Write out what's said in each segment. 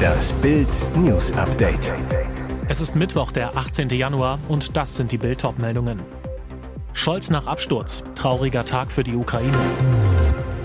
Das Bild News Update. Es ist Mittwoch, der 18. Januar und das sind die Bild meldungen Scholz nach Absturz. Trauriger Tag für die Ukraine.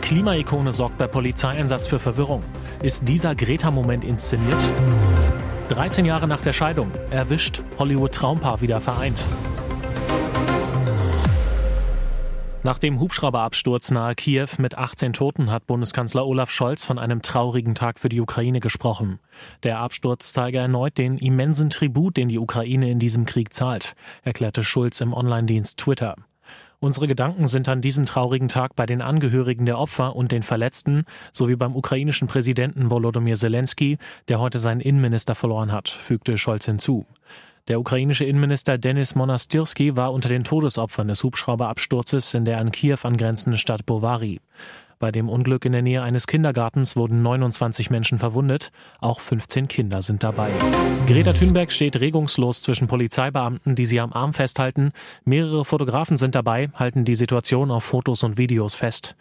Klimaikone sorgt bei Polizeieinsatz für Verwirrung. Ist dieser Greta-Moment inszeniert? 13 Jahre nach der Scheidung. Erwischt. Hollywood-Traumpaar wieder vereint. Nach dem Hubschrauberabsturz nahe Kiew mit 18 Toten hat Bundeskanzler Olaf Scholz von einem traurigen Tag für die Ukraine gesprochen. Der Absturz zeige erneut den immensen Tribut, den die Ukraine in diesem Krieg zahlt, erklärte Schulz im Online-Dienst Twitter. Unsere Gedanken sind an diesem traurigen Tag bei den Angehörigen der Opfer und den Verletzten sowie beim ukrainischen Präsidenten Volodymyr Zelensky, der heute seinen Innenminister verloren hat, fügte Scholz hinzu. Der ukrainische Innenminister Denis Monastirski war unter den Todesopfern des Hubschrauberabsturzes in der an Kiew angrenzenden Stadt Bovary. Bei dem Unglück in der Nähe eines Kindergartens wurden 29 Menschen verwundet. Auch 15 Kinder sind dabei. Greta Thunberg steht regungslos zwischen Polizeibeamten, die sie am Arm festhalten. Mehrere Fotografen sind dabei, halten die Situation auf Fotos und Videos fest.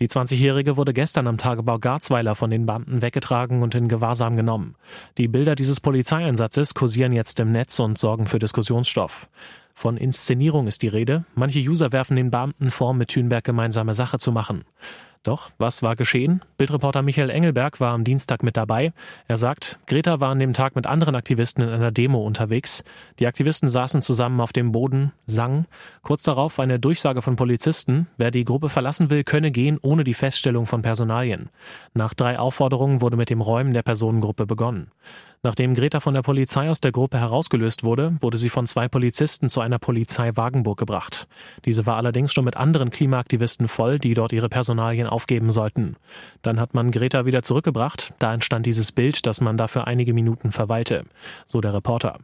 Die 20-Jährige wurde gestern am Tagebau Garzweiler von den Beamten weggetragen und in Gewahrsam genommen. Die Bilder dieses Polizeieinsatzes kursieren jetzt im Netz und sorgen für Diskussionsstoff. Von Inszenierung ist die Rede. Manche User werfen den Beamten vor, mit Thünberg gemeinsame Sache zu machen. Doch was war geschehen? Bildreporter Michael Engelberg war am Dienstag mit dabei. Er sagt, Greta war an dem Tag mit anderen Aktivisten in einer Demo unterwegs. Die Aktivisten saßen zusammen auf dem Boden, sangen. Kurz darauf eine Durchsage von Polizisten, wer die Gruppe verlassen will, könne gehen ohne die Feststellung von Personalien. Nach drei Aufforderungen wurde mit dem Räumen der Personengruppe begonnen. Nachdem Greta von der Polizei aus der Gruppe herausgelöst wurde, wurde sie von zwei Polizisten zu einer Polizei Wagenburg gebracht. Diese war allerdings schon mit anderen Klimaaktivisten voll, die dort ihre Personalien aufgeben sollten. Dann hat man Greta wieder zurückgebracht. Da entstand dieses Bild, dass man dafür einige Minuten verweilte. So der Reporter.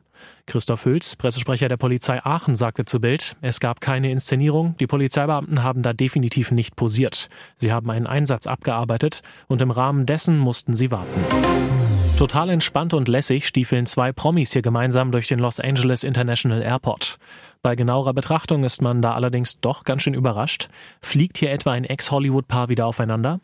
Christoph Hülz, Pressesprecher der Polizei Aachen, sagte zu Bild, es gab keine Inszenierung, die Polizeibeamten haben da definitiv nicht posiert. Sie haben einen Einsatz abgearbeitet und im Rahmen dessen mussten sie warten. Total entspannt und lässig stiefeln zwei Promis hier gemeinsam durch den Los Angeles International Airport. Bei genauerer Betrachtung ist man da allerdings doch ganz schön überrascht. Fliegt hier etwa ein Ex-Hollywood-Paar wieder aufeinander?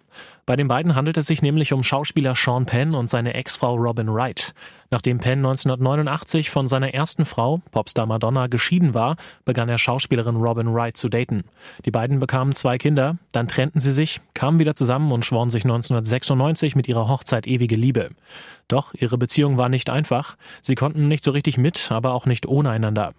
Bei den beiden handelt es sich nämlich um Schauspieler Sean Penn und seine Ex-Frau Robin Wright. Nachdem Penn 1989 von seiner ersten Frau, Popstar Madonna, geschieden war, begann er Schauspielerin Robin Wright zu daten. Die beiden bekamen zwei Kinder, dann trennten sie sich, kamen wieder zusammen und schworen sich 1996 mit ihrer Hochzeit ewige Liebe. Doch ihre Beziehung war nicht einfach. Sie konnten nicht so richtig mit, aber auch nicht ohne einander.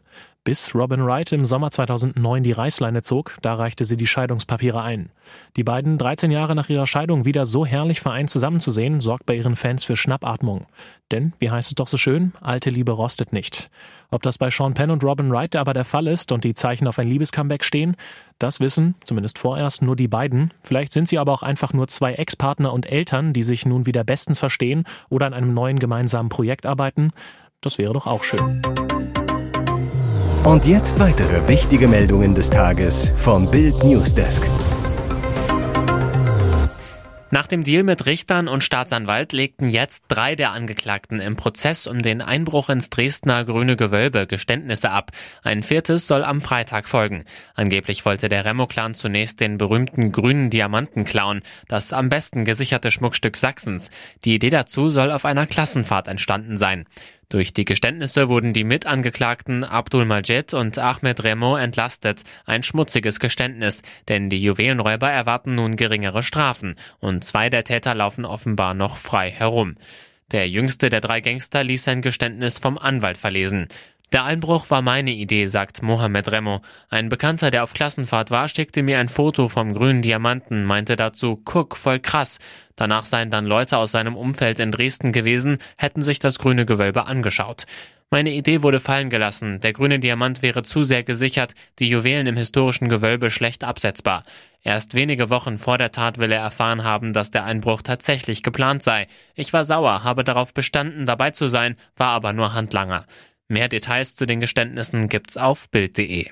Bis Robin Wright im Sommer 2009 die Reißleine zog, da reichte sie die Scheidungspapiere ein. Die beiden 13 Jahre nach ihrer Scheidung wieder so herrlich vereint zusammenzusehen, sorgt bei ihren Fans für Schnappatmung. Denn, wie heißt es doch so schön, alte Liebe rostet nicht. Ob das bei Sean Penn und Robin Wright aber der Fall ist und die Zeichen auf ein Liebescomeback stehen, das wissen, zumindest vorerst, nur die beiden. Vielleicht sind sie aber auch einfach nur zwei Ex-Partner und Eltern, die sich nun wieder bestens verstehen oder an einem neuen gemeinsamen Projekt arbeiten. Das wäre doch auch schön. Und jetzt weitere wichtige Meldungen des Tages vom Bild Newsdesk. Nach dem Deal mit Richtern und Staatsanwalt legten jetzt drei der Angeklagten im Prozess um den Einbruch ins Dresdner Grüne Gewölbe Geständnisse ab. Ein viertes soll am Freitag folgen. Angeblich wollte der Remo-Clan zunächst den berühmten grünen Diamanten klauen, das am besten gesicherte Schmuckstück Sachsens. Die Idee dazu soll auf einer Klassenfahrt entstanden sein. Durch die Geständnisse wurden die Mitangeklagten Abdul Majid und Ahmed Remo entlastet. Ein schmutziges Geständnis, denn die Juwelenräuber erwarten nun geringere Strafen und zwei der Täter laufen offenbar noch frei herum. Der jüngste der drei Gangster ließ sein Geständnis vom Anwalt verlesen. Der Einbruch war meine Idee, sagt Mohamed Remo. Ein Bekannter, der auf Klassenfahrt war, schickte mir ein Foto vom grünen Diamanten, meinte dazu, guck, voll krass. Danach seien dann Leute aus seinem Umfeld in Dresden gewesen, hätten sich das grüne Gewölbe angeschaut. Meine Idee wurde fallen gelassen. Der grüne Diamant wäre zu sehr gesichert, die Juwelen im historischen Gewölbe schlecht absetzbar. Erst wenige Wochen vor der Tat will er erfahren haben, dass der Einbruch tatsächlich geplant sei. Ich war sauer, habe darauf bestanden, dabei zu sein, war aber nur Handlanger. Mehr Details zu den Geständnissen gibt's auf Bild.de.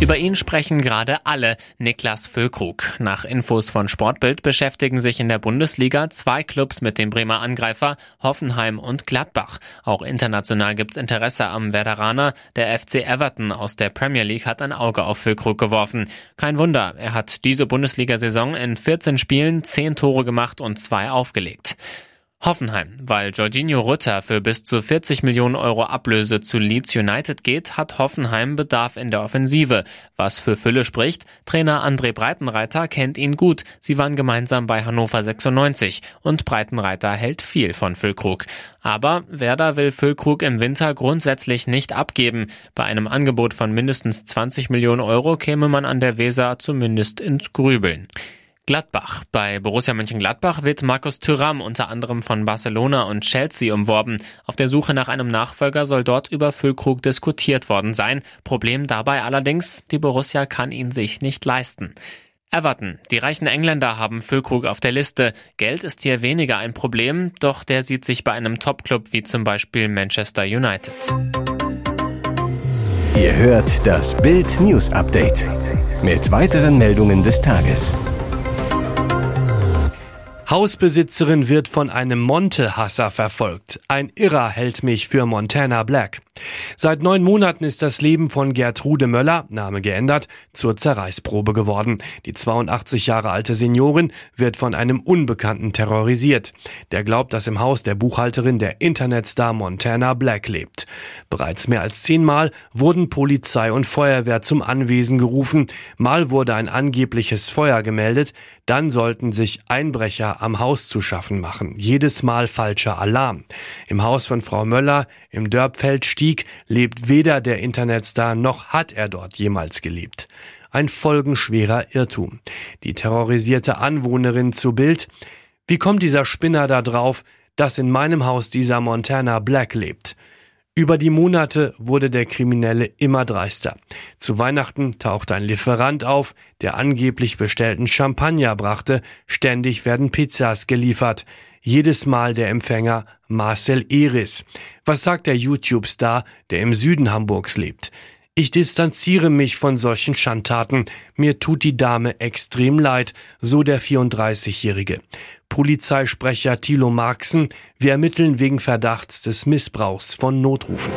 Über ihn sprechen gerade alle. Niklas Füllkrug. Nach Infos von Sportbild beschäftigen sich in der Bundesliga zwei Clubs mit dem Bremer Angreifer, Hoffenheim und Gladbach. Auch international gibt's Interesse am Werderaner. Der FC Everton aus der Premier League hat ein Auge auf Füllkrug geworfen. Kein Wunder, er hat diese Bundesliga-Saison in 14 Spielen 10 Tore gemacht und zwei aufgelegt. Hoffenheim, weil Jorginho Rutter für bis zu 40 Millionen Euro Ablöse zu Leeds United geht, hat Hoffenheim Bedarf in der Offensive. Was für Fülle spricht, Trainer André Breitenreiter kennt ihn gut. Sie waren gemeinsam bei Hannover 96 und Breitenreiter hält viel von Füllkrug. Aber Werder will Füllkrug im Winter grundsätzlich nicht abgeben. Bei einem Angebot von mindestens 20 Millionen Euro käme man an der Weser zumindest ins Grübeln. Gladbach. Bei Borussia Mönchengladbach wird Markus Thuram unter anderem von Barcelona und Chelsea umworben. Auf der Suche nach einem Nachfolger soll dort über Füllkrug diskutiert worden sein. Problem dabei allerdings, die Borussia kann ihn sich nicht leisten. Everton. Die reichen Engländer haben Füllkrug auf der Liste. Geld ist hier weniger ein Problem, doch der sieht sich bei einem Topclub wie zum Beispiel Manchester United. Ihr hört das Bild News Update mit weiteren Meldungen des Tages. Hausbesitzerin wird von einem Monte-Hasser verfolgt. Ein Irrer hält mich für Montana Black. Seit neun Monaten ist das Leben von Gertrude Möller, Name geändert, zur Zerreißprobe geworden. Die 82 Jahre alte Seniorin wird von einem Unbekannten terrorisiert. Der glaubt, dass im Haus der Buchhalterin der Internetstar Montana Black lebt. Bereits mehr als zehnmal wurden Polizei und Feuerwehr zum Anwesen gerufen. Mal wurde ein angebliches Feuer gemeldet. Dann sollten sich Einbrecher am Haus zu schaffen machen. Jedes Mal falscher Alarm. Im Haus von Frau Möller im Dörpfeld stieg Krieg lebt weder der Internetstar noch hat er dort jemals gelebt. Ein folgenschwerer Irrtum. Die terrorisierte Anwohnerin zu Bild. Wie kommt dieser Spinner da drauf, dass in meinem Haus dieser Montana Black lebt? Über die Monate wurde der Kriminelle immer dreister. Zu Weihnachten tauchte ein Lieferant auf, der angeblich bestellten Champagner brachte. Ständig werden Pizzas geliefert. Jedes Mal der Empfänger Marcel Eris. Was sagt der YouTube-Star, der im Süden Hamburgs lebt? Ich distanziere mich von solchen Schandtaten. Mir tut die Dame extrem leid, so der 34-Jährige. Polizeisprecher Thilo Marxen, wir ermitteln wegen Verdachts des Missbrauchs von Notrufen.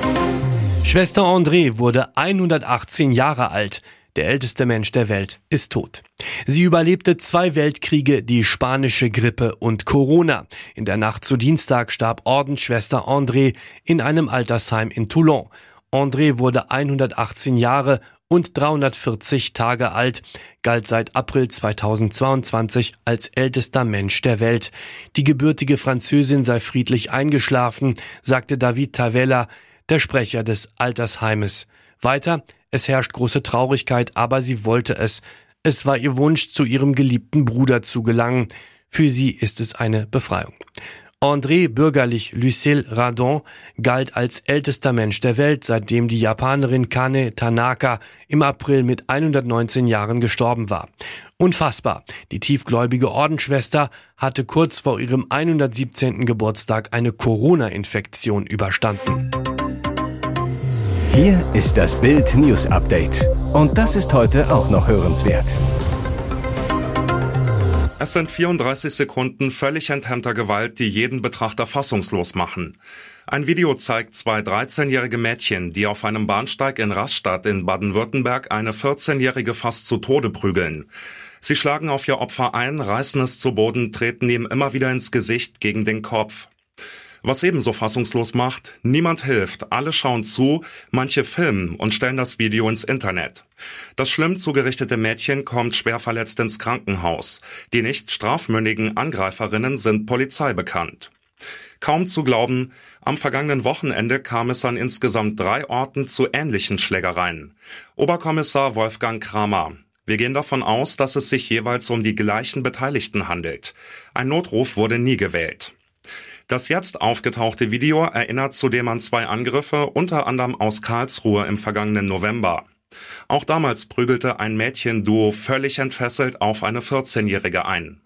Schwester André wurde 118 Jahre alt. Der älteste Mensch der Welt ist tot. Sie überlebte zwei Weltkriege, die spanische Grippe und Corona. In der Nacht zu Dienstag starb Ordensschwester André in einem Altersheim in Toulon. André wurde 118 Jahre und 340 Tage alt, galt seit April 2022 als ältester Mensch der Welt. Die gebürtige Französin sei friedlich eingeschlafen, sagte David Tavella, der Sprecher des Altersheimes. Weiter, es herrscht große Traurigkeit, aber sie wollte es. Es war ihr Wunsch, zu ihrem geliebten Bruder zu gelangen. Für sie ist es eine Befreiung. André bürgerlich Lucille Radon galt als ältester Mensch der Welt, seitdem die Japanerin Kane Tanaka im April mit 119 Jahren gestorben war. Unfassbar. Die tiefgläubige Ordensschwester hatte kurz vor ihrem 117. Geburtstag eine Corona-Infektion überstanden. Hier ist das Bild News Update. Und das ist heute auch noch hörenswert. Es sind 34 Sekunden völlig enthemmter Gewalt, die jeden Betrachter fassungslos machen. Ein Video zeigt zwei 13-jährige Mädchen, die auf einem Bahnsteig in Rastatt in Baden-Württemberg eine 14-jährige fast zu Tode prügeln. Sie schlagen auf ihr Opfer ein, reißen es zu Boden, treten ihm immer wieder ins Gesicht gegen den Kopf. Was ebenso fassungslos macht, niemand hilft, alle schauen zu, manche filmen und stellen das Video ins Internet. Das schlimm zugerichtete Mädchen kommt schwer verletzt ins Krankenhaus. Die nicht strafmündigen Angreiferinnen sind Polizei bekannt. Kaum zu glauben, am vergangenen Wochenende kam es an insgesamt drei Orten zu ähnlichen Schlägereien. Oberkommissar Wolfgang Kramer. Wir gehen davon aus, dass es sich jeweils um die gleichen Beteiligten handelt. Ein Notruf wurde nie gewählt. Das jetzt aufgetauchte Video erinnert zudem an zwei Angriffe, unter anderem aus Karlsruhe im vergangenen November. Auch damals prügelte ein Mädchenduo völlig entfesselt auf eine 14-Jährige ein.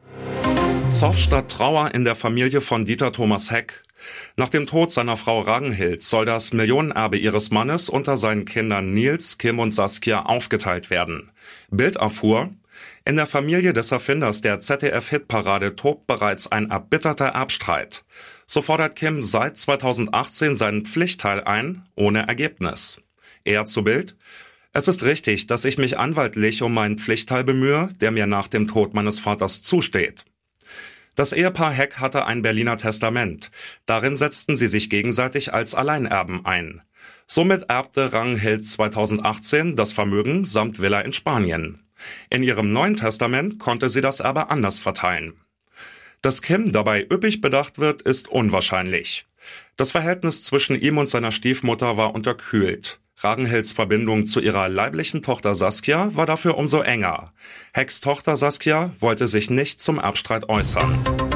Zoff statt Trauer in der Familie von Dieter Thomas Heck. Nach dem Tod seiner Frau Ragenhild soll das Millionenerbe ihres Mannes unter seinen Kindern Nils, Kim und Saskia aufgeteilt werden. Bild erfuhr, in der Familie des Erfinders der ZDF-Hitparade tobt bereits ein erbitterter Erbstreit. So fordert Kim seit 2018 seinen Pflichtteil ein, ohne Ergebnis. Er zu Bild. Es ist richtig, dass ich mich anwaltlich um meinen Pflichtteil bemühe, der mir nach dem Tod meines Vaters zusteht. Das Ehepaar Heck hatte ein Berliner Testament. Darin setzten sie sich gegenseitig als Alleinerben ein. Somit erbte Rangheld 2018 das Vermögen samt Villa in Spanien. In ihrem neuen Testament konnte sie das Erbe anders verteilen. Dass Kim dabei üppig bedacht wird, ist unwahrscheinlich. Das Verhältnis zwischen ihm und seiner Stiefmutter war unterkühlt. Ragenhilds Verbindung zu ihrer leiblichen Tochter Saskia war dafür umso enger. Hecks Tochter Saskia wollte sich nicht zum Erbstreit äußern.